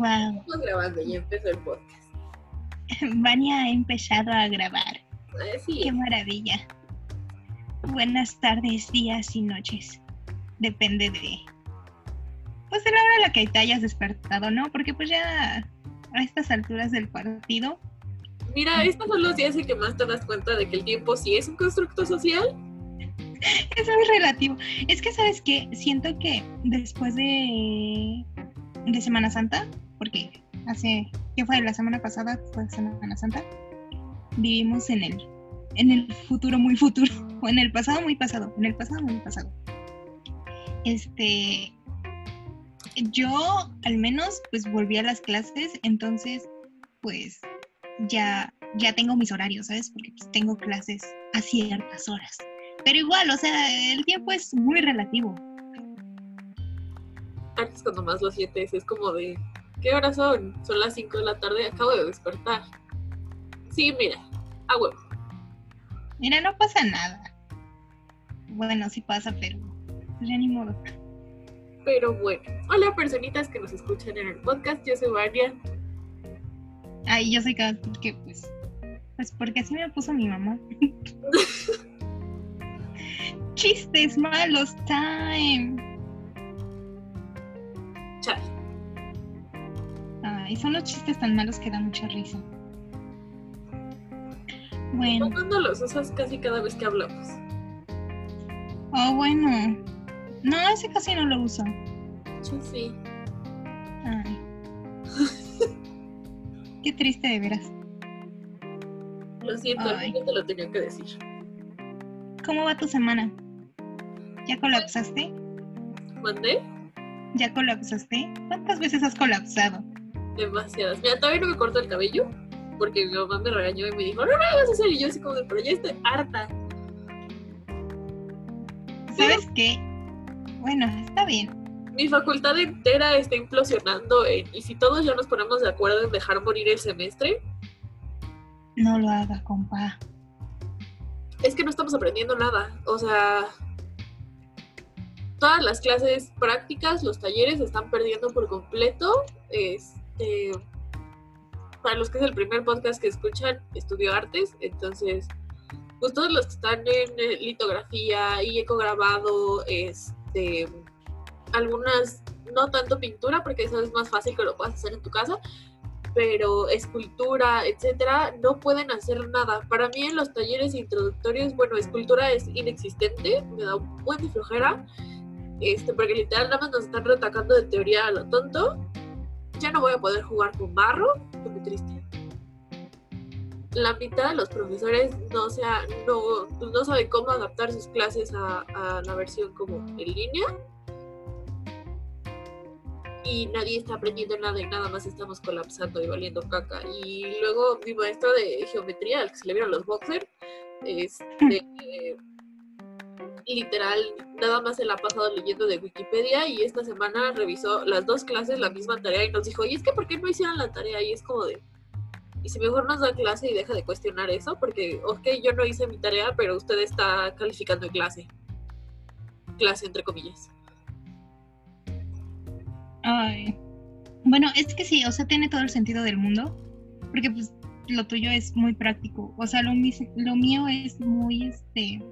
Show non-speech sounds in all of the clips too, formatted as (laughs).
Wow. Estamos grabando, ya empezó el podcast. (laughs) Vania ha empezado a grabar. Así Qué maravilla. Buenas tardes, días y noches. Depende de. Pues de la hora a la que te hayas despertado, ¿no? Porque pues ya a estas alturas del partido. Mira, estos son los días en que más te das cuenta de que el tiempo sí es un constructo social. (laughs) Es muy relativo. Es que, ¿sabes qué? Siento que después de, de Semana Santa, porque hace, ¿qué fue? La semana pasada fue Semana Santa, vivimos en el, en el futuro muy futuro, (laughs) o en el pasado muy pasado, en el pasado muy pasado. Este, yo al menos pues volví a las clases, entonces pues ya, ya tengo mis horarios, ¿sabes? Porque pues, tengo clases a ciertas horas. Pero igual, o sea, el tiempo es muy relativo. Antes cuando más lo sientes es como de, ¿qué horas son? Son las 5 de la tarde, acabo de despertar. Sí, mira, a huevo. Mira, no pasa nada. Bueno, sí pasa, pero pues ya ni modo. Pero bueno, hola personitas que nos escuchan en el podcast, yo soy Vania. Ay, yo soy cada porque pues, pues porque así me puso mi mamá. (laughs) Chistes malos time. Ay, son los chistes tan malos que dan mucha risa. Bueno, ¿Cuándo los usas casi cada vez que hablamos? oh bueno. No, ese casi no lo uso. Sí, sí. Ay. (laughs) Qué triste de veras. Lo siento, Ay. no te lo tenía que decir. ¿Cómo va tu semana? ¿Ya colapsaste? ¿Mandé? ¿Ya colapsaste? ¿Cuántas veces has colapsado? Demasiadas. Mira, todavía no me corto el cabello porque mi mamá me regañó y me dijo, no, no, vas a hacer. Y yo así como de, pero ya estoy harta. ¿Sabes qué? Bueno, está bien. Mi facultad entera está implosionando en- y si todos ya nos ponemos de acuerdo en dejar morir el semestre, No lo haga, compa. es que no estamos aprendiendo nada. O sea, todas las clases prácticas, los talleres se están perdiendo por completo. Este, para los que es el primer podcast que escuchan, estudio artes, entonces, pues todos los que están en eh, litografía y ecograbado, este, algunas, no tanto pintura, porque eso es más fácil que lo puedas hacer en tu casa, pero escultura, etcétera, no pueden hacer nada. Para mí en los talleres introductorios, bueno, escultura es inexistente, me da un buen de flojera, este, porque literal nada más nos están retacando de teoría a lo tonto. Ya no voy a poder jugar con barro, muy triste. La mitad de los profesores no, sea, no, pues no saben cómo adaptar sus clases a, la versión como en línea y nadie está aprendiendo nada y nada más estamos colapsando y valiendo caca. Y luego mi maestro de geometría, al que se le vieron los boxers, este, (laughs) literal, nada más se la ha pasado leyendo de Wikipedia y esta semana revisó las dos clases, la misma tarea y nos dijo, y es que ¿por qué no hicieron la tarea? Y es como de, y si mejor nos da clase y deja de cuestionar eso, porque, ok, yo no hice mi tarea, pero usted está calificando en clase. Clase, entre comillas. Ay. Bueno, es que sí, o sea, tiene todo el sentido del mundo. Porque pues lo tuyo es muy práctico. O sea, lo, lo mío es muy este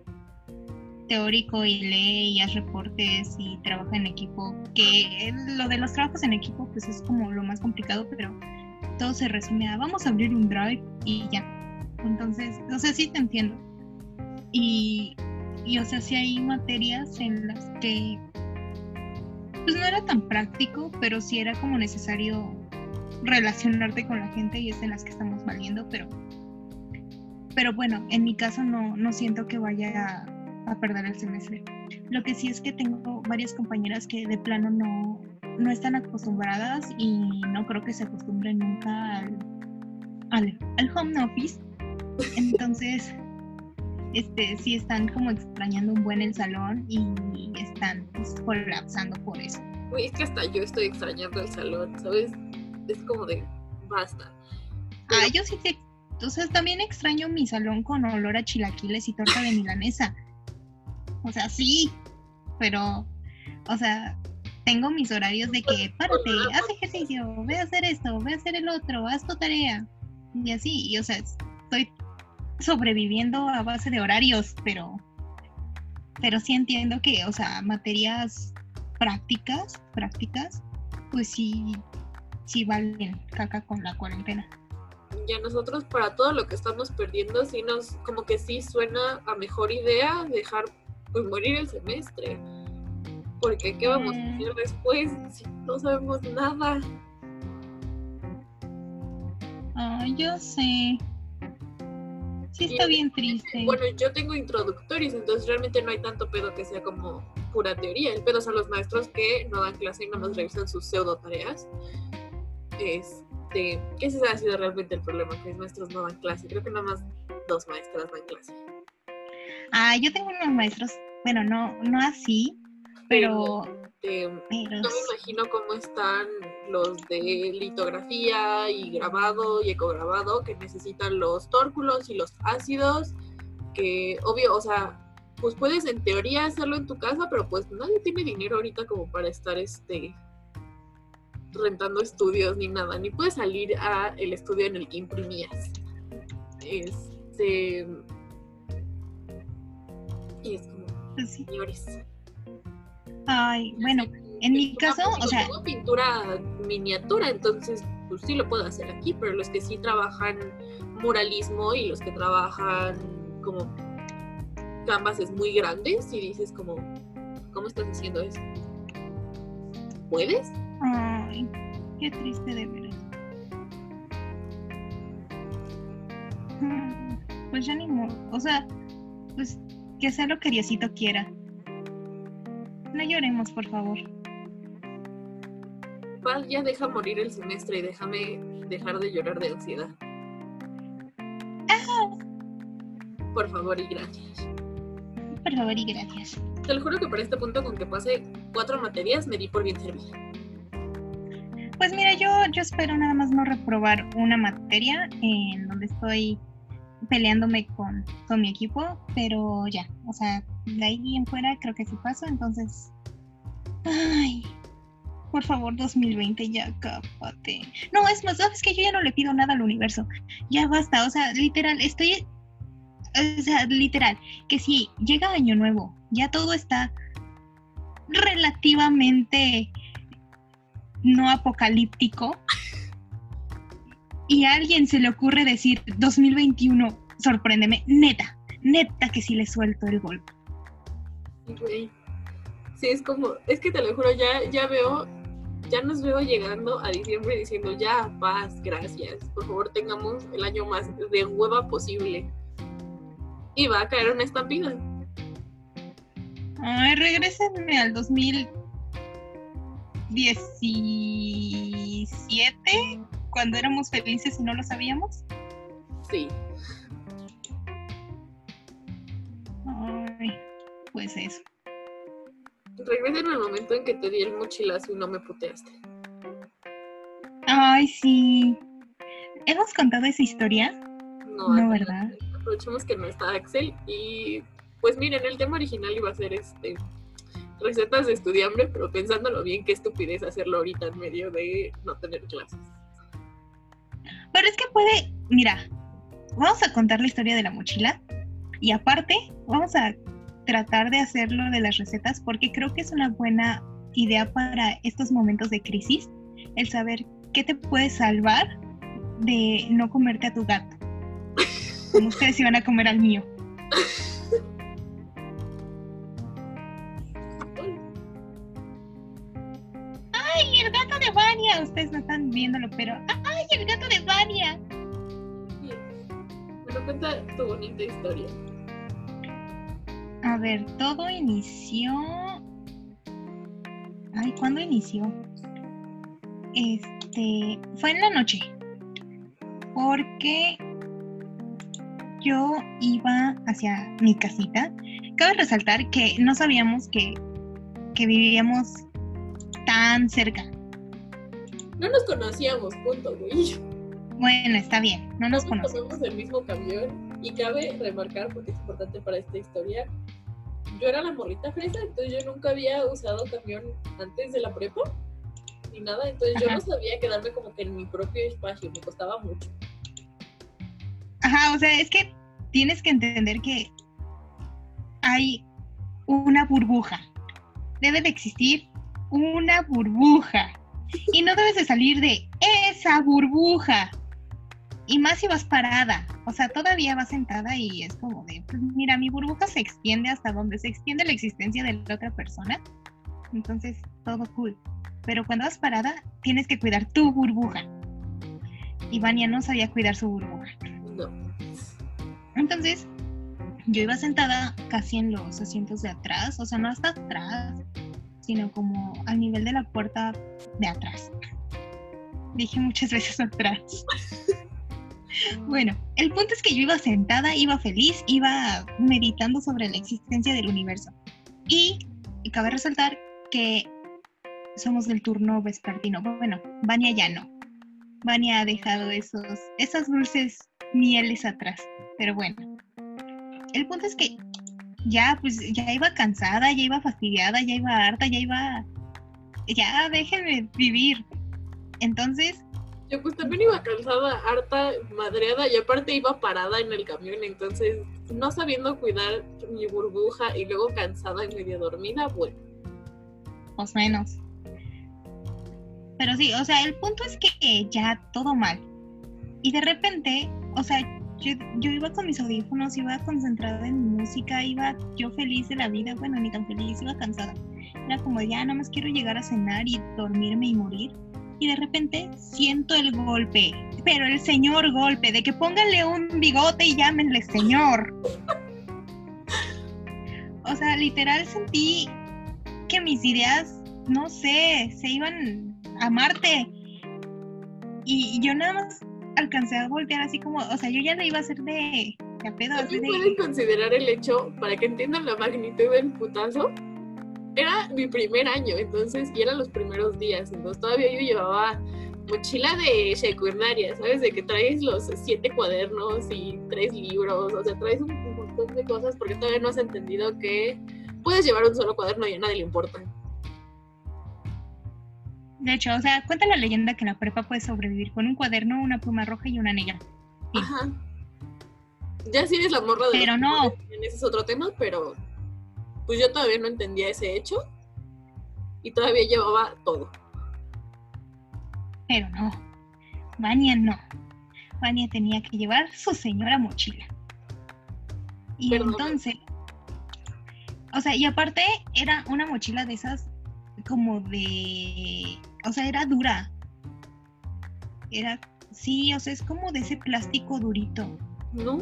teórico y lee y hace reportes y trabaja en equipo. Que lo de los trabajos en equipo pues es como lo más complicado, pero todo se resume a vamos a abrir un drive y ya. Entonces, o sea, sí te entiendo. Y, y o sea, sí hay materias en las que pues no era tan práctico, pero sí era como necesario relacionarte con la gente y es en las que estamos valiendo, pero pero bueno, en mi caso no, no siento que vaya a, a perder el semestre. Lo que sí es que tengo varias compañeras que de plano no, no están acostumbradas y no creo que se acostumbren nunca al, al, al home office. Entonces, este sí están como extrañando un buen el salón y están pues, colapsando por eso. Uy, es que hasta yo estoy extrañando el salón, ¿sabes? Es como de, basta. Ah, yo sí te, sea, también extraño mi salón con olor a chilaquiles y torta de milanesa. O sea, sí, pero, o sea, tengo mis horarios de que párate, haz ejercicio, ve a hacer esto, ve a hacer el otro, haz tu tarea. Y así, y o sea, estoy sobreviviendo a base de horarios, pero pero sí entiendo que, o sea, materias prácticas, prácticas, pues sí, sí valen caca con la cuarentena. Ya nosotros para todo lo que estamos perdiendo, sí nos, como que sí suena a mejor idea dejar pues morir el semestre. Porque ¿qué vamos a mm. hacer después si no sabemos nada? Ay, yo sé. Sí, está bien triste. Bueno, yo tengo introductorios, entonces realmente no hay tanto pedo que sea como pura teoría. El pedo son los maestros que no dan clase y no nos revisan sus pseudo tareas. Este, que ese ha sido realmente el problema, que los maestros no dan clase. Creo que nada más dos maestras dan clase. Ah, yo tengo unos maestros, bueno, no, no así, pero este, no me imagino cómo están los de litografía y grabado y ecograbado que necesitan los tórculos y los ácidos, que obvio, o sea, pues puedes en teoría hacerlo en tu casa, pero pues nadie tiene dinero ahorita como para estar este rentando estudios ni nada, ni puedes salir a el estudio en el que imprimías. Este y es como, pues señores, Ay, bueno, en mi caso, o sea... Tengo pintura miniatura, entonces pues sí lo puedo hacer aquí, pero los que sí trabajan muralismo y los que trabajan como canvases muy grandes, y dices como, ¿cómo estás haciendo eso? ¿Puedes? Ay, qué triste de veras. Mm, pues ya ni modo, o sea, pues que sea lo que Diosito quiera. No lloremos, por favor. Paz, ya deja morir el semestre y déjame dejar de llorar de ansiedad. Ah. Por favor y gracias. Por favor y gracias. Te lo juro que por este punto, con que pase cuatro materias, me di por bien servida. Pues mira, yo, yo espero nada más no reprobar una materia en donde estoy peleándome con, con mi equipo, pero ya, o sea, de ahí en fuera creo que sí paso, entonces, ay, por favor 2020 ya cápate. No, es más, sabes que yo ya no le pido nada al universo, ya basta, o sea, literal, estoy, o sea, literal, que si llega año nuevo, ya todo está relativamente no apocalíptico y a alguien se le ocurre decir 2021, sorpréndeme, neta, neta que sí le suelto el golpe. Sí, es como, es que te lo juro, ya, ya veo, ya nos veo llegando a diciembre diciendo ya, paz, gracias, por favor tengamos el año más de hueva posible. Y va a caer una estampida. Ay, regrésenme al 2017 cuando éramos felices y no lo sabíamos? Sí. Ay, pues eso. Regresa en el momento en que te di el mochilazo y no me puteaste. Ay, sí. ¿Hemos contado esa historia? No, no ¿verdad? Aprovechemos que no está Axel y pues miren, el tema original iba a ser este recetas de estudiambre, pero pensándolo bien, qué estupidez hacerlo ahorita en medio de no tener clases. Pero es que puede, mira, vamos a contar la historia de la mochila y aparte vamos a tratar de hacerlo de las recetas porque creo que es una buena idea para estos momentos de crisis, el saber qué te puede salvar de no comerte a tu gato. Como ustedes iban a comer al mío. ¡Ay, el gato de Vania! Ustedes no están viéndolo, pero ¡ay, el gato de Vania! Bueno, cuenta tu bonita historia. A ver, todo inició. Ay, ¿cuándo inició? Este. Fue en la noche. Porque yo iba hacia mi casita. Cabe resaltar que no sabíamos que, que vivíamos tan cerca. No nos conocíamos, punto, güey. Bueno, está bien, no nos conocemos. el mismo camión y cabe remarcar, porque es importante para esta historia, yo era la morrita fresa, entonces yo nunca había usado camión antes de la prepa ni nada, entonces yo no sabía quedarme como que en mi propio espacio, me costaba mucho. Ajá, o sea, es que tienes que entender que hay una burbuja. Debe de existir una burbuja. Y no debes de salir de esa burbuja. Y más si vas parada. O sea, todavía vas sentada y es como de, pues mira, mi burbuja se extiende hasta donde se extiende la existencia de la otra persona. Entonces, todo cool. Pero cuando vas parada, tienes que cuidar tu burbuja. Y Vania no sabía cuidar su burbuja. No. Entonces, yo iba sentada casi en los asientos de atrás, o sea, no hasta atrás, sino como al nivel de la puerta de atrás. Dije muchas veces (laughs) atrás. Bueno, el punto es que yo iba sentada, iba feliz, iba meditando sobre la existencia del universo. Y, cabe resaltar que somos del turno vespertino. Bueno, Vania ya no. Vania ha dejado esos, esas dulces mieles atrás. Pero bueno, el punto es que ya, pues, ya iba cansada, ya iba fastidiada, ya iba harta, ya iba. Ya, déjenme vivir. Entonces. Yo, pues también iba cansada, harta, madreada y aparte iba parada en el camión, entonces, no sabiendo cuidar mi burbuja y luego cansada y medio dormida, bueno. Más menos. Pero sí, o sea, el punto es que ya todo mal. Y de repente, o sea, yo, yo iba con mis audífonos, iba concentrada en mi música, iba yo feliz de la vida, bueno, ni tan feliz, iba cansada. Era como, ya nada más quiero llegar a cenar y dormirme y morir. Y de repente siento el golpe, pero el señor golpe, de que pónganle un bigote y llámenle señor. O sea, literal sentí que mis ideas, no sé, se iban a Marte. Y yo nada más alcancé a voltear así como, o sea, yo ya le iba a hacer de, de a pedo. Así pueden considerar el hecho, para que entiendan la magnitud del putazo, era mi primer año, entonces, y eran los primeros días, entonces todavía yo llevaba mochila de secundaria, ¿sabes? De que traes los siete cuadernos y tres libros, o sea, traes un montón de cosas porque todavía no has entendido que puedes llevar un solo cuaderno y a nadie le importa. De hecho, o sea, cuenta la leyenda que en la prepa puedes sobrevivir con un cuaderno, una pluma roja y una negra. Ajá. Ya sí eres la morra de Pero no. Ese es otro tema, pero pues yo todavía no entendía ese hecho y todavía llevaba todo. Pero no. Vania no. Vania tenía que llevar su señora mochila. Y entonces, o sea, y aparte era una mochila de esas como de, o sea, era dura. Era, sí, o sea, es como de ese plástico durito. ¿No?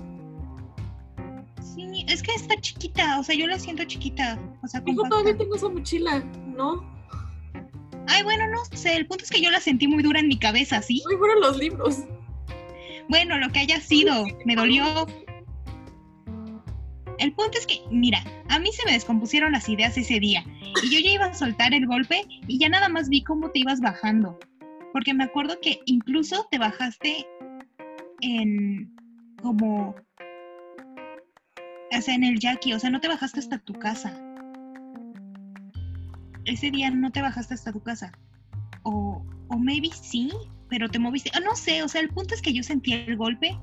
Sí, es que está chiquita, o sea, yo la siento chiquita. O sea, yo todavía tengo esa mochila, ¿no? Ay, bueno, no sé, el punto es que yo la sentí muy dura en mi cabeza, ¿sí? Muy fueron los libros. Bueno, lo que haya sido, me dolió. El punto es que, mira, a mí se me descompusieron las ideas ese día y yo ya iba a soltar el golpe y ya nada más vi cómo te ibas bajando. Porque me acuerdo que incluso te bajaste en como, o sea, en el Jackie, o sea, no te bajaste hasta tu casa. Ese día no te bajaste hasta tu casa. O, o maybe sí, pero te moviste. Oh, no sé, o sea, el punto es que yo sentí el golpe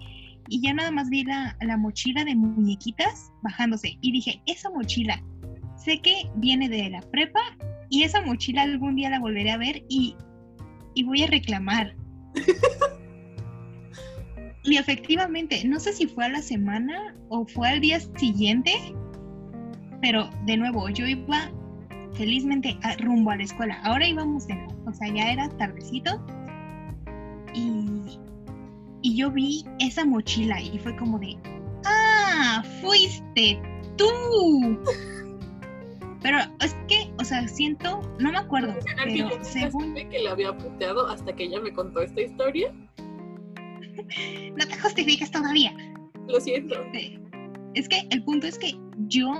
y ya nada más vi la, la mochila de muñequitas bajándose. Y dije, esa mochila sé que viene de la prepa y esa mochila algún día la volveré a ver y, voy a reclamar. (laughs) y efectivamente, no sé si fue a la semana o fue al día siguiente, pero de nuevo, yo iba felizmente a, rumbo a la escuela. Ahora íbamos de o sea, ya era tardecito y, y yo vi esa mochila y fue como de, ah, fuiste tú. Pero es que, o sea, siento, no me acuerdo, pero según... que le había puteado hasta que ella me contó esta historia. (laughs) no te justifiques todavía. Lo siento. Es que el punto es que yo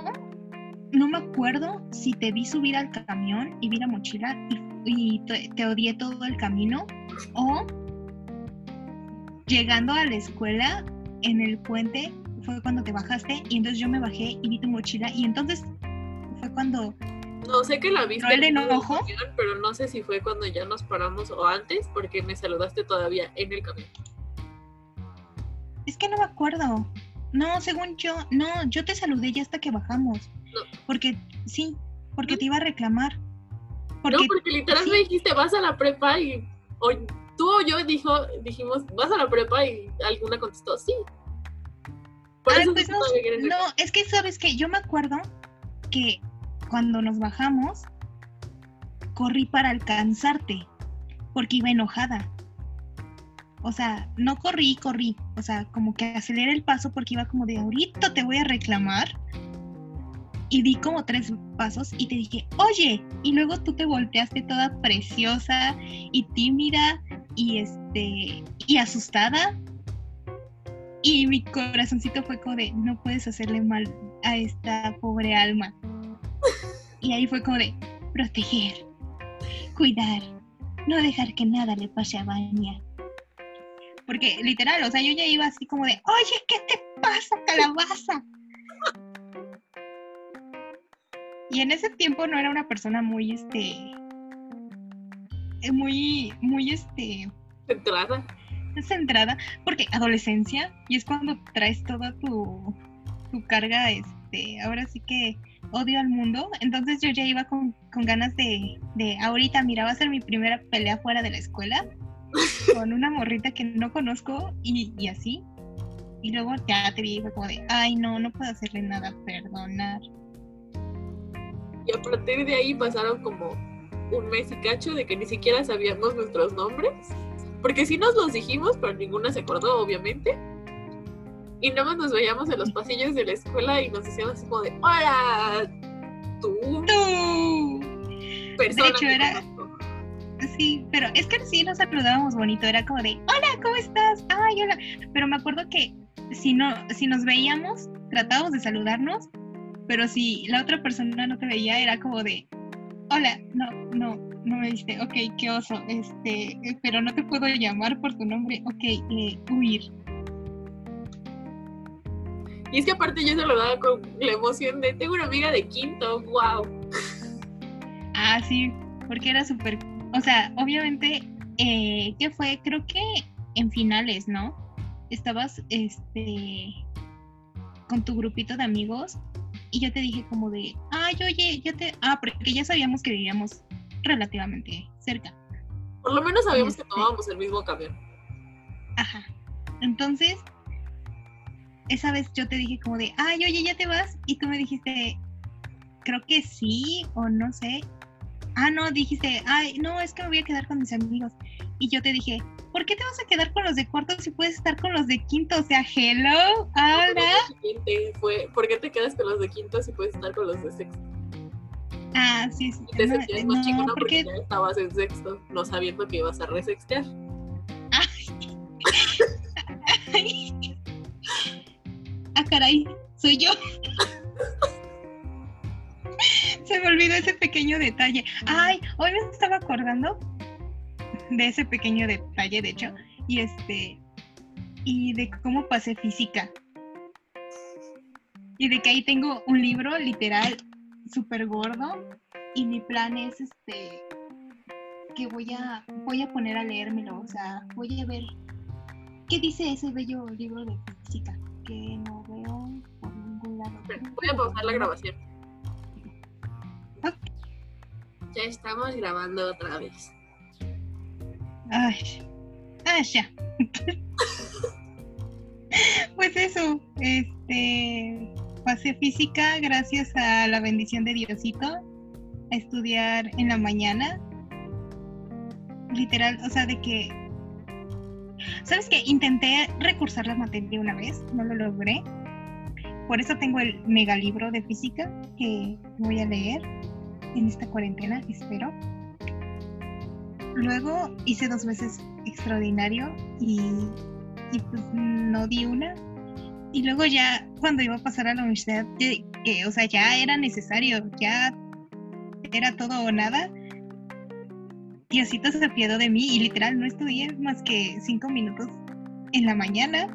no me acuerdo si te vi subir al camión y vi la mochila y, te, te, odié todo el camino o llegando a la escuela en el puente fue cuando te bajaste y entonces yo me bajé y vi tu mochila y entonces fue cuando No sé que la viste. Pero no sé si fue cuando ya nos paramos o antes, porque me saludaste todavía en el camión. Es que no me acuerdo. No, según yo, no, yo te saludé ya hasta que bajamos. No. Porque, sí, porque te iba a reclamar. no, Porque, literal sí. me dijiste, vas a la prepa y. tú o yo dijo, dijimos, vas a la prepa y alguna contestó, sí. Por eso pues no, no, es que sabes que yo me acuerdo que cuando nos bajamos, corrí para alcanzarte, porque iba enojada. O sea, no corrí, corrí. O sea, como que aceleré el paso porque iba como de ahorita te voy a reclamar. Y di como tres pasos y te dije, oye, y luego tú te volteaste toda preciosa y tímida y este y asustada. Y mi corazoncito fue como de, no puedes hacerle mal a esta pobre alma. Y ahí fue como de, proteger, cuidar, no dejar que nada le pase a Vania. Porque literal, o sea, yo ya iba así como de, oye, ¿qué te pasa, calabaza? Y en ese tiempo no era una persona muy, este, eh, muy, muy, este, Entrada. centrada, porque adolescencia, y es cuando traes toda tu, tu carga, este, ahora sí que odio al mundo, entonces yo ya iba con, con ganas de, de, ahorita, mira, va a ser mi primera pelea fuera de la escuela, (laughs) con una morrita que no conozco, y, y así, y luego ya te vi, y fue como de, ay, no, no puedo hacerle nada, perdonar. Y a partir de ahí pasaron como un mes y cacho de que ni siquiera sabíamos nuestros nombres. Porque sí nos los dijimos, pero ninguna se acordó, obviamente. Y nada más nos veíamos en los pasillos de la escuela y nos decíamos así como de, hola, tú, ¡Tú! persona. hecho, que era- conozco". Sí, pero es que sí nos saludábamos bonito, era como de, hola, ¿cómo estás? Ay, hola. Pero me acuerdo que si no, si nos veíamos, tratábamos de saludarnos, pero si la otra persona no te veía, era como de, hola, no, no, no me viste, ok, qué oso, este, pero no te puedo llamar por tu nombre, ok, eh, huir. Y es que aparte yo se lo daba con la emoción de, tengo una amiga de quinto, wow. Ah, sí, porque era súper, o sea, obviamente, eh, ¿qué fue? Creo que en finales, ¿no? Estabas, este, con tu grupito de amigos y yo te dije como de, ay, oye, yo te, ah, porque ya sabíamos que vivíamos relativamente cerca. Por lo menos sabíamos que Este. tomábamos el mismo camión. Ajá. Entonces, esa vez yo te dije como de, ay, oye, ya te vas. Y tú me dijiste, creo que sí o no sé. Ah, no, dijiste, ay, no, es que me voy a quedar con mis amigos. Y yo te dije, ¿por qué te vas a quedar con los de cuarto si puedes estar con los de quinto? O sea, hello, fue, ¿por qué te quedas con los de quinto si puedes estar con los de sexto? Ah, sí, sí. Y te no, sentías más no, chingona porque porque ya estabas en sexto, no sabiendo que ibas a resextear. (laughs) Ah, caray, soy yo. Se me olvidó ese pequeño detalle. Ay, hoy me estaba acordando de ese pequeño detalle, de hecho, y este, y de cómo pasé física. Y de que ahí tengo un libro literal súper gordo y mi plan es este que voy a voy a poner a leérmelo, o sea, voy a ver qué dice ese bello libro de física que no veo por ningún lado. Voy a pausar la grabación. Ya estamos grabando otra vez. Ay, ah, ya. (laughs) pues eso, este, pasé física gracias a la bendición de Diosito, a estudiar en la mañana. Literal, o sea, de que, ¿sabes qué? Intenté recursar la materia una vez, no lo logré. Por eso tengo el megalibro de física que voy a leer en esta cuarentena, espero. Luego hice dos veces extraordinario y, pues no di una. Y luego ya cuando iba a pasar a la universidad, que, o sea, ya era necesario, ya era todo o nada. Diosito se apiadó de mí y literal no estudié más que cinco minutos en la mañana.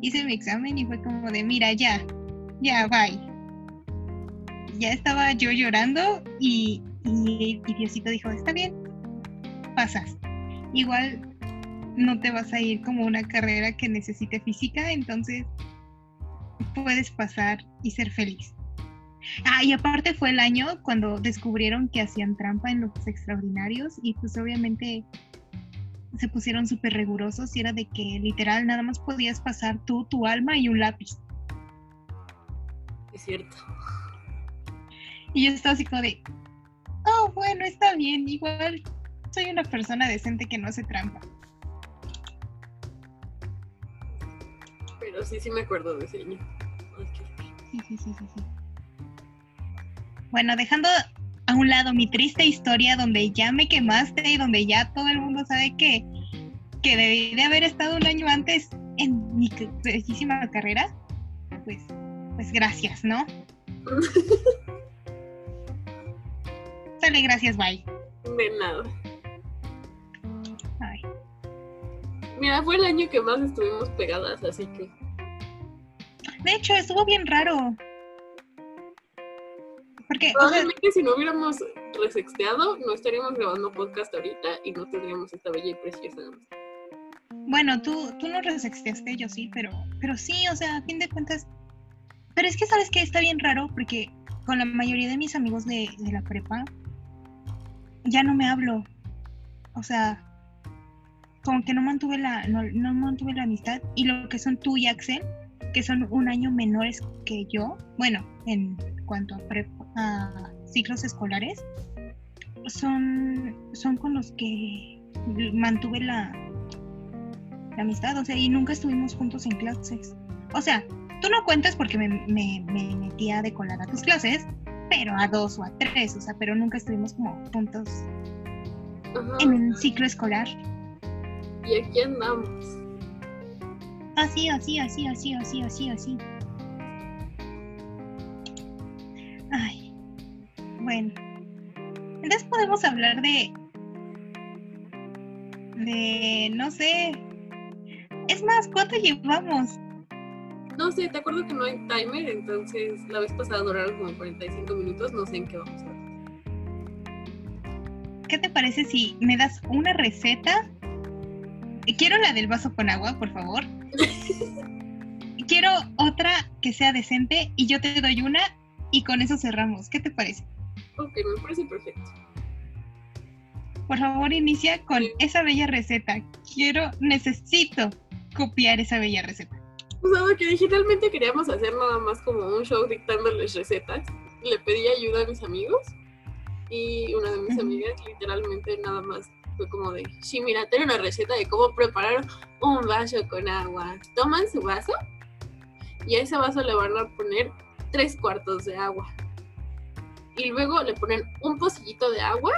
Hice mi examen y fue como de, mira, ya, ya, bye. ya estaba yo llorando y, y Diosito dijo, está bien, pasas. Igual no te vas a ir como una carrera que necesite física, entonces puedes pasar y ser feliz. Ah, y aparte fue el año cuando descubrieron que hacían trampa en los extraordinarios y pues obviamente se pusieron súper rigurosos y era de que literal nada más podías pasar tú, tu alma y un lápiz. Es cierto. Y yo estaba así como de, oh, bueno, está bien, igual soy una persona decente que no hace trampa. Pero sí, sí me acuerdo de ese año. Sí, sí, sí, sí, sí. Bueno, dejando a un lado mi triste historia donde ya me quemaste y donde ya todo el mundo sabe que, que debí de haber estado un año antes en mi bellísima carrera, pues, pues gracias, ¿no? (laughs) Sale, gracias, bye. De nada. Mira, fue el año que más estuvimos pegadas, así que. De hecho, estuvo bien raro. Porque, o sea, Probablemente si no hubiéramos resexteado, no estaríamos grabando podcast ahorita y no tendríamos esta bella y preciosa bueno, tú, tú no resexteaste, yo sí, pero, pero sí, o sea, a fin de cuentas. Pero es que, ¿sabes qué? Está bien raro porque con la mayoría de mis amigos de, de la prepa ya no me hablo. O sea, como que no mantuve la, no, no mantuve la amistad. Y lo que son tú y Axel, que son un año menores que yo, bueno, en cuanto a, a ciclos escolares, son, son con los que mantuve la, la amistad, o sea, y nunca estuvimos juntos en clases. O sea, tú no cuentas porque me, me, me metía de colar a tus clases, pero a dos o a tres, o sea, pero nunca estuvimos como juntos en un ciclo escolar. Y aquí andamos. Así, así, así, así, así, así, así. Ay, bueno. Entonces podemos hablar de... De... No sé. Es más, ¿cuánto llevamos? No sé, te acuerdo que no hay timer, entonces la vez pasada duraron como 45 minutos, no sé en qué vamos a ver. ¿Qué te parece si me das una receta? Quiero la del vaso con agua, por favor. Quiero otra que sea decente y yo te doy una y con eso cerramos. ¿Qué te parece? Ok, me parece perfecto. Por favor, inicia con esa bella receta. Quiero, necesito copiar esa bella receta. O sea, que digitalmente queríamos hacer nada más como un show dictándoles recetas. Le pedí ayuda a mis amigos y una de mis amigas literalmente nada más fue como de, sí, mira, tengo una receta de cómo preparar un vaso con agua. Toman su vaso y a ese vaso le van a poner tres cuartos de agua. Y luego le ponen un pocillito de agua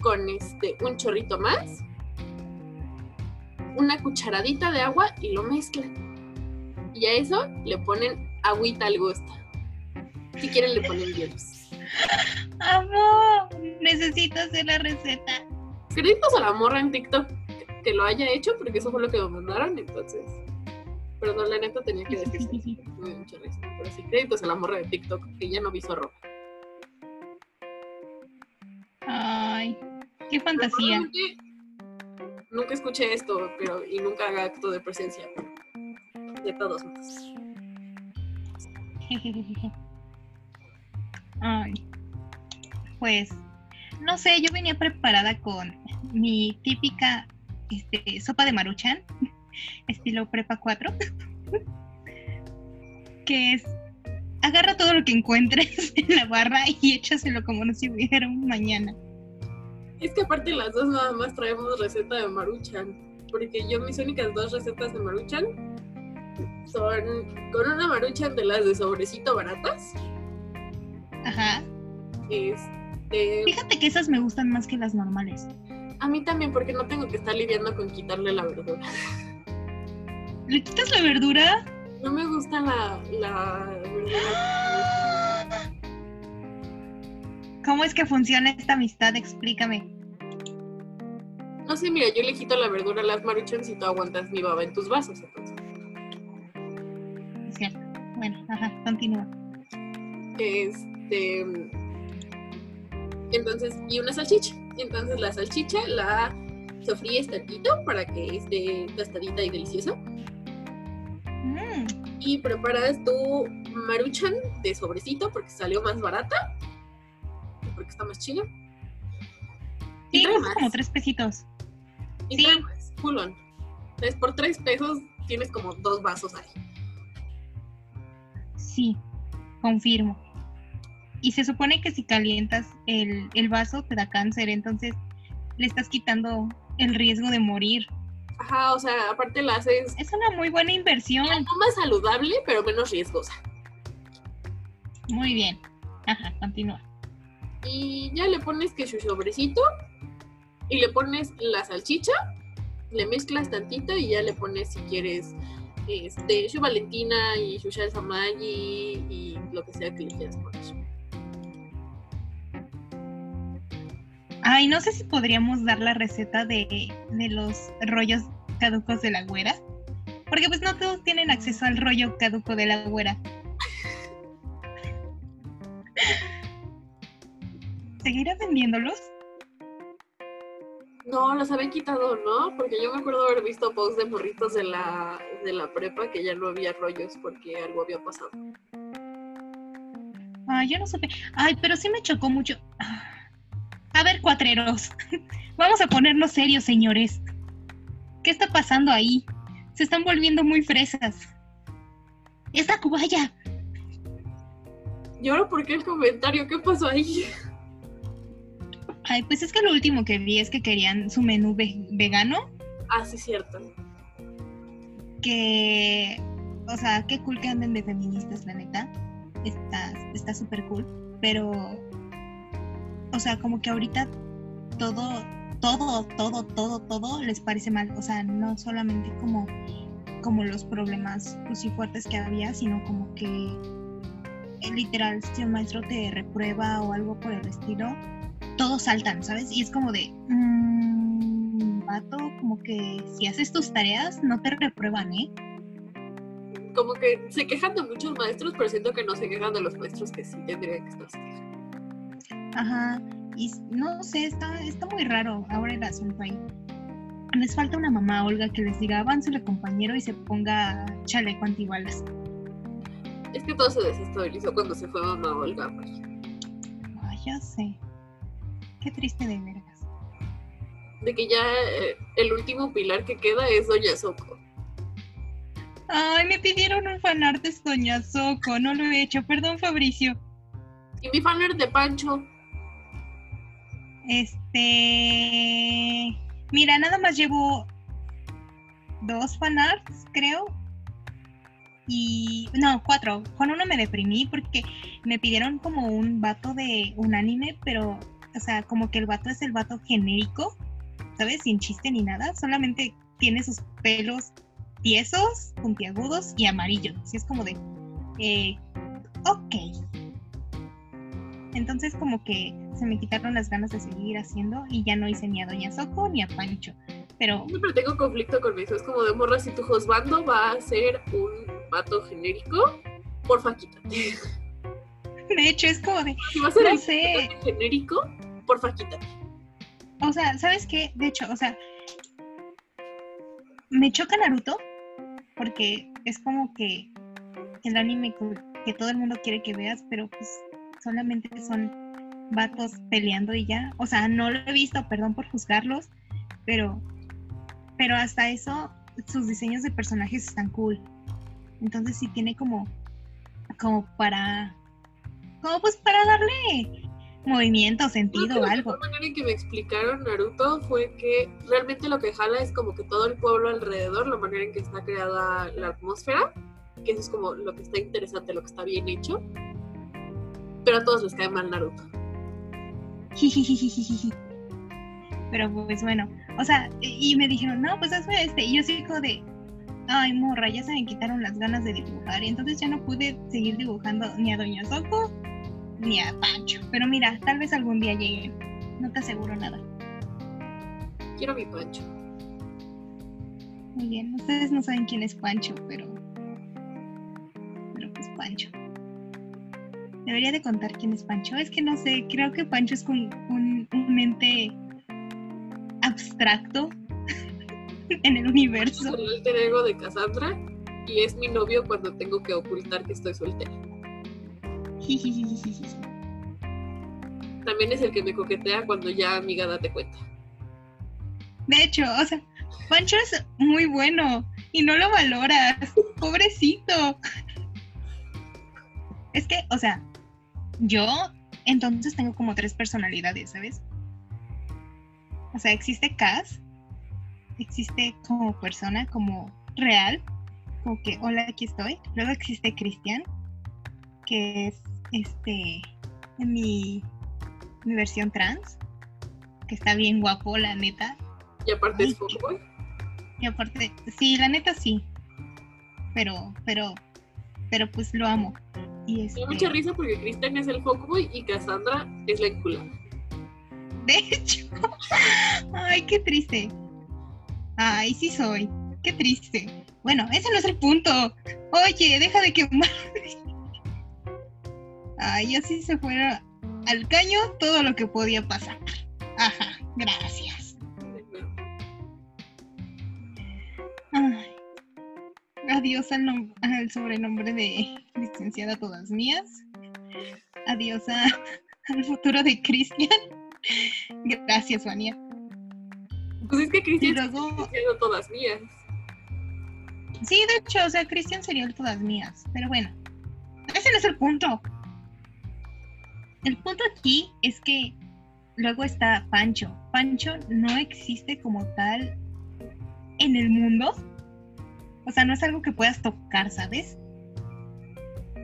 con este un chorrito más, una cucharadita de agua y lo mezclan. Y a eso le ponen agüita al gusto. Si quieren le ponen hielos. ¡Amor! Necesito hacer la receta. Créditos a la morra en TikTok que lo haya hecho porque eso fue lo que me mandaron, entonces. Perdón, la neta tenía que decirse. Me dio mucha risa. Pero sí, créditos a la morra de TikTok que ya no vi zorro. Ay, qué fantasía. Probablemente Nunca escuché esto, pero y nunca haga acto de presencia. De todos modos. Ay, pues, no sé, yo venía preparada con mi típica este, sopa de maruchan, (laughs) estilo Prepa 4, (laughs) que es, agarra todo lo que encuentres (laughs) en la barra y échaselo como no si hubiera un mañana. Es que aparte las dos nada más traemos receta de maruchan. Porque yo mis únicas dos recetas de maruchan son con una maruchan de las de sobrecito baratas. Ajá. Este, Fíjate que esas me gustan más que las normales. a mí también porque no tengo que estar lidiando con quitarle la verdura. ¿Le quitas la verdura? No me gusta la, la verdura. ¿Cómo es que funciona esta amistad? Explícame. No sé, mira, yo le quito la verdura a las maruchans y tú aguantas mi baba en tus vasos. Entonces. Es cierto. Bueno, ajá, continúa. Este. Entonces, y una salchicha. Entonces la salchicha la sofríes tantito para que esté tostadita y deliciosa. Mm, Y preparas tu maruchan de sobrecito porque salió más barata. Porque está más chila. Y Sí, cuesta más. como tres pesitos. Y Sí. trae más, full on. Entonces por tres pesos tienes como dos vasos ahí. Sí, confirmo. Y se supone que si calientas el, el vaso te da cáncer, entonces le estás quitando el riesgo de morir. Ajá, o sea, aparte la haces Es una muy buena inversión. no más saludable, pero menos riesgosa. Muy bien. Ajá, continúa. Y ya le pones que su sobrecito y le pones la salchicha, le mezclas tantito y ya le pones si quieres este, su Valentina y su salsa Maggi y lo que sea que le quieras poner. Ay, no sé si podríamos dar la receta de, de los rollos caducos de la güera. Porque pues no todos tienen acceso al rollo caduco de la güera. (laughs) ¿Seguirá vendiéndolos? No, los había quitado, ¿no? Porque yo me acuerdo haber visto posts de morritos de la, de la prepa que ya no había rollos porque algo había pasado. Ay, yo no supe. Ay, pero sí me chocó mucho. Ah. A ver, cuatreros. (laughs) Vamos a ponernos serios, señores. ¿Qué está pasando ahí? Se están volviendo muy fresas. ¡Es la cubaya! ¿Y ahora por qué el comentario? ¿Qué pasó ahí? Ay, pues es que lo último que vi es que querían su menú ve- vegano. Ah, sí, cierto. Que. O sea, qué cool que anden de feministas, la neta. Está está súper cool. Pero. O sea, como que ahorita todo, todo, todo, todo, todo les parece mal. O sea, no solamente como, como los problemas pues, fuertes que había, sino como que eh, literal, si un maestro te reprueba o algo por el estilo, todos saltan, ¿sabes? Y es como de, mmm, vato, como que si haces tus tareas no te reprueban, ¿eh? Como que se quejan de muchos maestros, pero siento que no se quejan de los maestros que sí tendrían que estarse quejando. Ajá, y no sé, está, está muy raro ahora el asunto ahí. Les falta una mamá, Olga, que les diga, avance compañero y se ponga chaleco antibalas. Es que todo se desestabilizó cuando se fue mamá Olga. Ay, ya sé. Qué triste de veras. De que ya eh, el último pilar que queda es Doña Soco. Ay, me pidieron un fanart de Doña Soco, no lo he hecho, perdón Fabricio. Y mi fanart de Pancho. Este. Mira, nada más llevo dos fanarts, creo. Y. No, cuatro. Con uno me deprimí porque me pidieron como un vato de un anime, pero. O sea, como que el vato es el vato genérico, ¿sabes? Sin chiste ni nada. Solamente tiene sus pelos tiesos, puntiagudos y amarillos. Así es como de. Eh, ok. Entonces como que se me quitaron las ganas de seguir haciendo y ya no hice ni a Doña Soco ni a Pancho. Pero Siempre tengo conflicto con eso. Es como de morra, si tu juzgando va a ser un vato genérico, porfa quítate. (laughs) de hecho es como de, Si va a ser no el sé, genérico, porfa quítate. o sea, ¿sabes qué? De hecho, o sea, me choca Naruto porque es como que el anime que todo el mundo quiere que veas, pero pues solamente son vatos peleando y ya. O sea, no lo he visto, perdón por juzgarlos, pero, pero hasta eso, sus diseños de personajes están cool. Entonces sí tiene como, como para, como pues para darle movimiento, sentido o algo. La manera en que me explicaron Naruto fue que realmente lo que jala es como que todo el pueblo alrededor, la manera en que está creada la atmósfera, que eso es como lo que está interesante, lo que está bien hecho. Pero a todos les cae mal Naruto. Pero pues bueno, o sea, y me dijeron, no, pues hazme este. Y yo sí como de, ay, morra, ya se me quitaron las ganas de dibujar. Y entonces ya no pude seguir dibujando ni a Doña Soco ni a Pancho. Pero mira, tal vez algún día lleguen. No te aseguro nada. Quiero mi pancho. Muy bien, ustedes no saben quién es Pancho, pero. Pero pues Pancho. Debería de contar quién es Pancho. Es que no sé, creo que Pancho es como un, un ente abstracto (laughs) en el universo. Es el alter ego de Cassandra y es mi novio cuando tengo que ocultar que estoy soltera. También es el que me coquetea cuando ya amiga date cuenta. De hecho, o sea, Pancho es muy bueno y no lo valoras. Pobrecito. (laughs) Es que, o sea, yo entonces tengo como tres personalidades, ¿sabes? O sea, existe Cass, existe como persona, como real, como que hola, aquí estoy. Luego existe Cristian, que es este mi, mi versión trans, que está bien guapo, la neta. Y aparte es fuckboy. Y aparte, sí, la neta sí. Pero, pero, pero pues lo amo. Y Me este, da mucha risa porque Kristen es el fuckboy y Cassandra es la enculada. De hecho, (laughs) ay, qué triste. Ay, sí soy. Qué triste. Bueno, ese no es el punto. Oye, deja de quemar. (laughs) Ay, así se fuera al caño todo lo que podía pasar. Ajá, gracias. Adiós al, al sobrenombre de licenciada todas mías. Adiós a- (laughs) al futuro de Cristian. Gracias, Vania. Pues es que Cristian luego, siendo todas mías. sí, de hecho, o sea, Cristian sería el todas mías. Pero bueno, ese no es el punto. El punto aquí es que luego está Pancho. Pancho no existe como tal en el mundo. O sea, no es algo que puedas tocar, ¿sabes?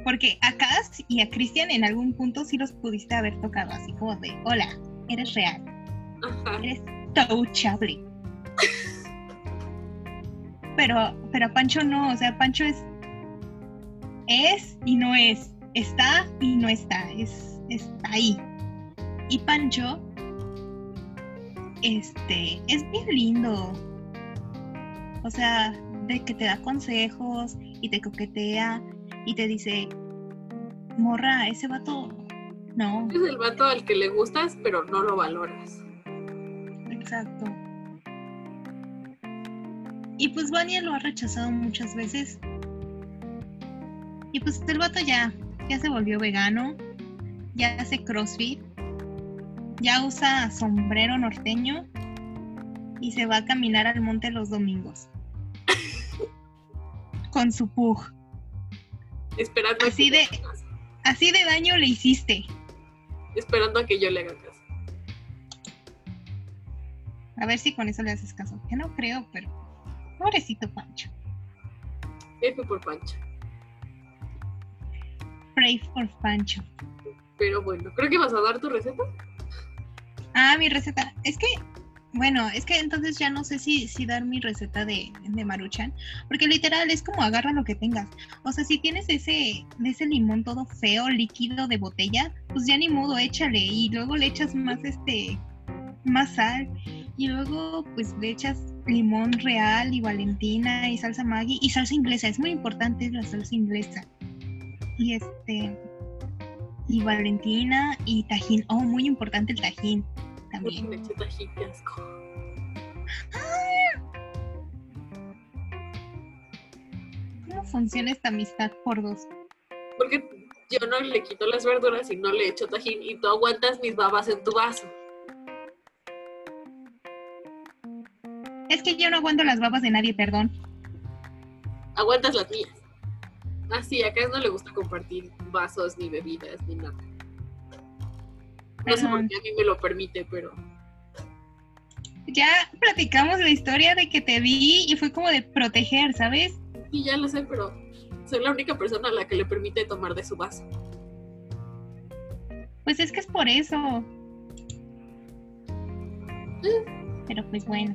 Porque a Cass y a Cristian en algún punto sí los pudiste haber tocado, así como de, hola, eres real, Ajá. eres touchable. Pero, pero a Pancho no, o sea, Pancho es, es y no es, está y no está, es, está ahí. Y Pancho, este, es bien lindo. O sea, de que te da consejos y te coquetea y te dice, morra, ese vato, no, Es el vato al que le gustas, pero no lo valoras. Exacto. Y pues Vania lo ha rechazado muchas veces. Y pues el vato ya, ya se volvió vegano, ya hace CrossFit, ya usa sombrero norteño y se va a caminar al monte los domingos. Con su pug. Esperando Así a que de- le haga caso. Así de daño le hiciste. Esperando a que yo le haga caso. A ver si con eso le haces caso. Que no creo, pero. Pobrecito Pancho. F por Pancha. Pray for Pancho. Pero bueno, creo que vas a dar tu receta. Ah, mi receta. Es que, bueno, es que entonces ya no sé si, si dar mi receta de, Maruchan, porque literal es como agarra lo que tengas. O sea, si tienes ese, ese limón todo feo, líquido de botella, pues ya ni modo, échale. Y luego le echas más este, más sal. Y luego pues le echas limón real y valentina y salsa Maggi y salsa inglesa. Es muy importante la salsa inglesa. Y este, y valentina y tajín. Oh, muy importante el tajín también. Me eché asco. ¿Cómo funciona esta amistad por dos? Porque yo no le quito las verduras y no le echo tajín y tú aguantas mis babas en tu vaso. Es que yo no aguanto las babas de nadie, perdón. Aguantas las mías. Ah, sí, acá no le gusta compartir vasos ni bebidas ni nada. No sé por qué a mí me lo permite, pero Ya platicamos la historia de que te vi y fue como de proteger, ¿sabes? sí, ya lo sé, pero soy la única persona a la que le permite tomar de su vaso. Pues es que es por eso. Pero pues bueno.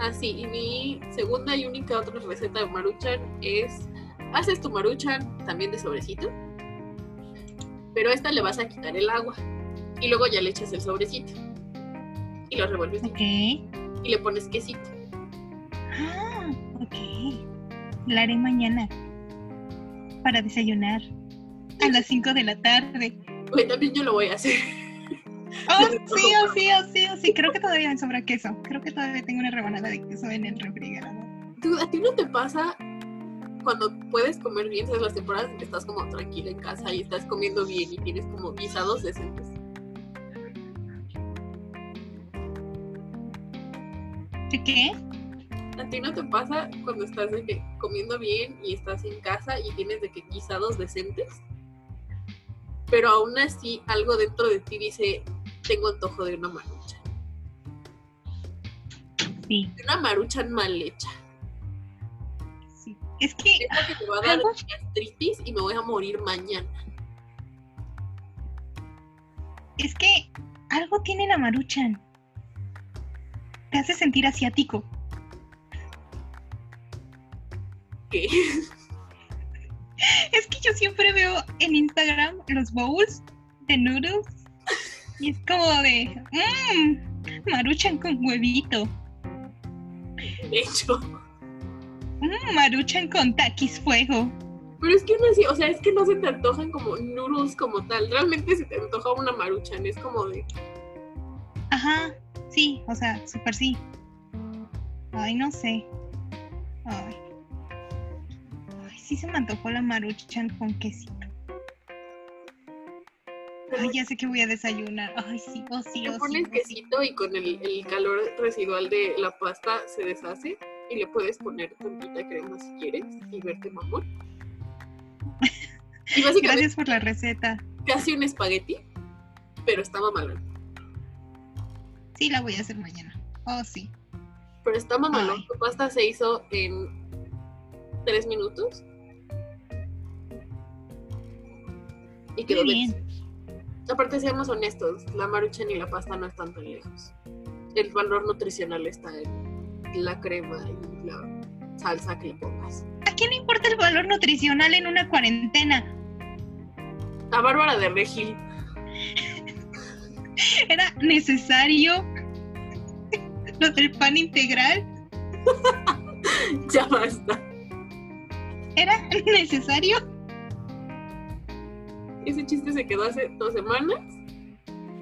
Ah, sí, y mi segunda y única otra receta de maruchan es, haces tu maruchan también de sobrecito, pero a esta le vas a quitar el agua y luego ya le echas el sobrecito y lo revuelves Ok. y le pones quesito. Ah, ok. La haré mañana. Para desayunar. a las 5 de la tarde. Güey, también yo lo voy a hacer. Oh, (laughs) sí, oh, sí, oh, sí, oh, sí. Creo que todavía me sobra queso. Creo que todavía tengo una rebanada de queso en el refrigerador. ¿Tú- ¿A ti no te pasa cuando puedes comer bien, sabes, las temporadas en que estás como tranquila en casa y estás comiendo bien y tienes como guisados decentes? Qué? ¿A ti no te pasa cuando estás de que comiendo bien y estás en casa y tienes de que guisados decentes? Pero aún así algo dentro de ti dice, tengo antojo de una maruchan. Sí, De una maruchan mal hecha. sí. Es que Esa que me va a dar Algo- gastritis y me voy a morir mañana. Es que algo tiene la maruchan. Te hace sentir asiático. ¿Qué? Es que yo siempre veo en Instagram los bowls de noodles y es como de mmm, maruchan con huevito, De hecho. mmm, maruchan con taquis fuego. Pero es que no así, o sea, es que no se te antojan como noodles como tal. Realmente se te antoja una maruchan, es como de. Ajá, sí, o sea, súper sí. Ay, no sé. Ay. Ay, sí se me antojó la maruchan con quesito. Ay, ya sé que voy a desayunar. Ay, sí, oh sí, Le oh sí. pones oh, sí. quesito y con el, el calor residual de la pasta se deshace y le puedes poner tantita crema si quieres y verte mamón. Y básicamente Gracias por la receta. casi un espagueti, pero está mamalón. Sí, la voy a hacer mañana. Oh, sí. Pero está mamalón. Tu pasta se hizo en tres minutos. Y quedó bien. Aparte, seamos honestos, la maruchan y la pasta no están tan lejos. El valor nutricional está en la crema y la salsa que le pongas. ¿A quién le importa el valor nutricional en una cuarentena? A Bárbara de Regil, (laughs) (laughs) ¿Era necesario lo del pan integral? (laughs) ya basta. ¿Era necesario? Ese chiste se quedó hace dos semanas.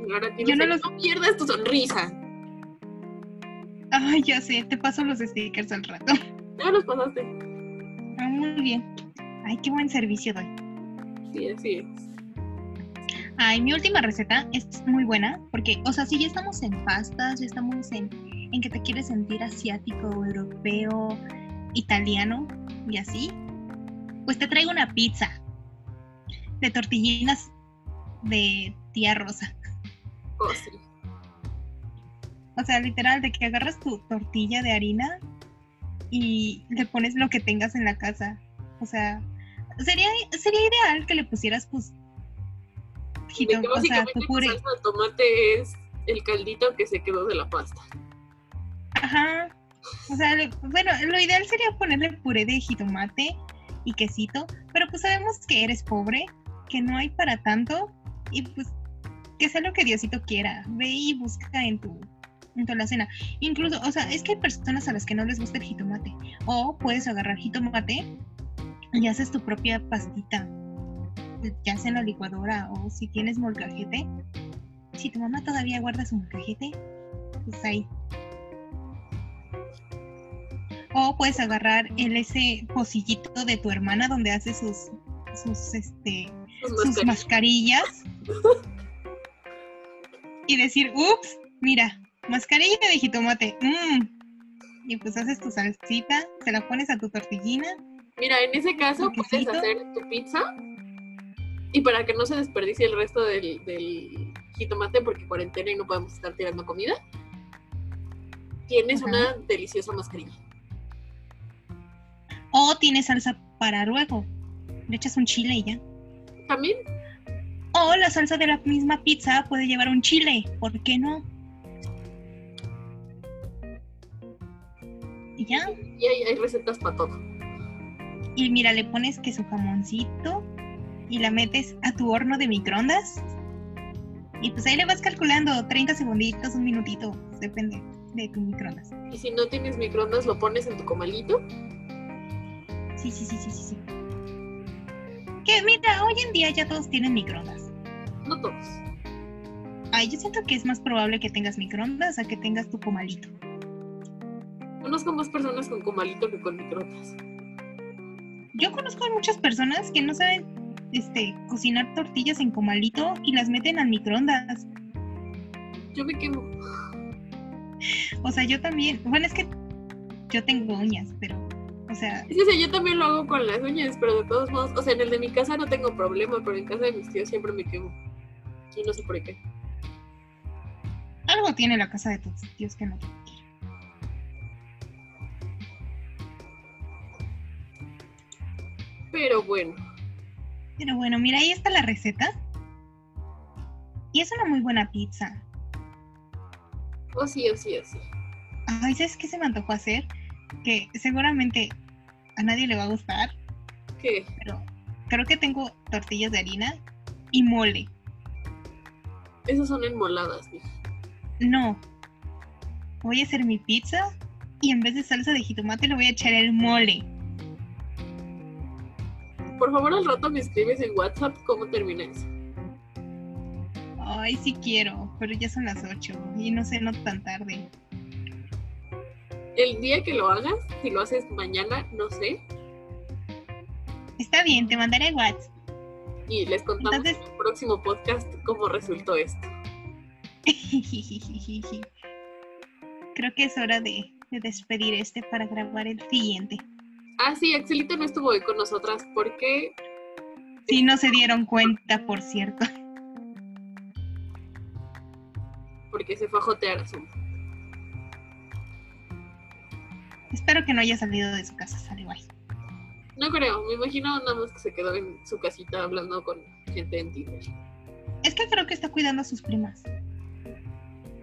Y ahora tienes Yo no el, los- no pierdas tu sonrisa. Ay, ya sé, te paso los stickers al rato. (laughs) Ya los pasaste. Ah, muy bien. Ay, qué buen servicio doy. Sí, así es. Ay, mi última receta es muy buena porque, o sea, si ya estamos en pastas, ya estamos en, en que te quieres sentir asiático, europeo, italiano y así, pues te traigo una pizza de tortillinas de tía Rosa. Oh, sí. O sea, literal, de que agarras tu tortilla de harina y le pones lo que tengas en la casa. O sea, sería, sería ideal que le pusieras, pues, Jito- que o sea, básicamente tu puré. salsa de tomate es el caldito que se quedó de la pasta. Ajá. O sea, le- bueno, lo ideal sería ponerle puré de jitomate y quesito, pero pues sabemos que eres pobre, que no hay para tanto y pues que sea lo que Diosito quiera. Ve y busca en tu en tu alacena. Incluso, o sea, es que hay personas a las que no les gusta el jitomate o puedes agarrar jitomate y haces tu propia pastita. Ya sea en la licuadora o si tienes molcajete. Si tu mamá todavía guarda su molcajete, pues ahí o puedes agarrar el ese pocillito de tu hermana donde hace sus sus este Sus mascarillas. y decir, ups, mira, mascarilla de jitomate. mm". Y pues haces tu salsita, se la pones a tu tortillina. Mira, en ese caso puedes hacer tu pizza y para que no se desperdicie el resto del, del jitomate porque cuarentena y no podemos estar tirando comida, tienes Ajá. una deliciosa mascarilla. O tienes salsa para luego. Le echas un chile y ya. También O la salsa de la misma pizza puede llevar un chile. ¿Por qué no? Y ya. y hay, hay recetas para todo. Y mira, le pones queso jamoncito y la metes a tu horno de microondas. Y pues ahí le vas calculando 30 segunditos, un minutito, depende de tu microondas. Y si no tienes microondas, lo pones en tu comalito. Sí, sí, sí, sí, sí, sí. Que mira, hoy en día ya todos tienen microondas. No todos. Ay, yo siento que es más probable que tengas microondas a que tengas tu comalito. Conozco más personas con comalito que con microondas. Yo conozco a muchas personas que no saben este, cocinar tortillas en comalito y las meten al microondas. Yo me quemo. O sea, yo también. Bueno, es que yo tengo uñas, pero. O sea, o sea, yo también lo hago con las uñas, pero de todos modos, o sea, en el de mi casa no tengo problema, pero en casa de mis tíos siempre me quemo. Y no sé por qué. algo tiene la casa de tus tíos que no te quiere. Pero bueno, Pero bueno, mira, ahí está la receta. Y es una muy buena pizza. o sí, o sí, o sí. Ay, ¿sabes qué se me antojó hacer? Que seguramente a nadie le va a gustar, ¿Qué? pero creo que tengo tortillas de harina y mole. Esas son enmoladas, mija. No. Voy a hacer mi pizza y en vez de salsa de jitomate le voy a echar el mole. Por favor, al rato me escribes en WhatsApp cómo termina eso. Ay, sí quiero, pero ya son las 8 y no sé, no tan tarde. El día que lo hagas, si lo haces mañana, no sé, Está bien, te mandaré WhatsApp. y les contamos Entonces- en el próximo podcast cómo resultó esto. (laughs) Creo que es hora de, de despedir este para grabar el siguiente. Ah, sí, Axelito no estuvo hoy con nosotras porque Si no se dieron cuenta, por cierto. porque se fue a jotear a su Espero que no haya salido de su casa, sale guay. No creo, me imagino nada más que se quedó en su casita hablando con gente en Tinder. Es que creo que está cuidando a sus primas.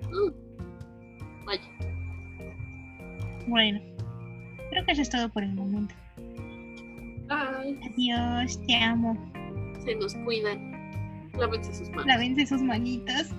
Mm. Vaya, Bueno, creo que eso es todo por el momento. ay, Adiós, te amo. se nos cuidan. Lávense sus manos. Lávense sus manitas.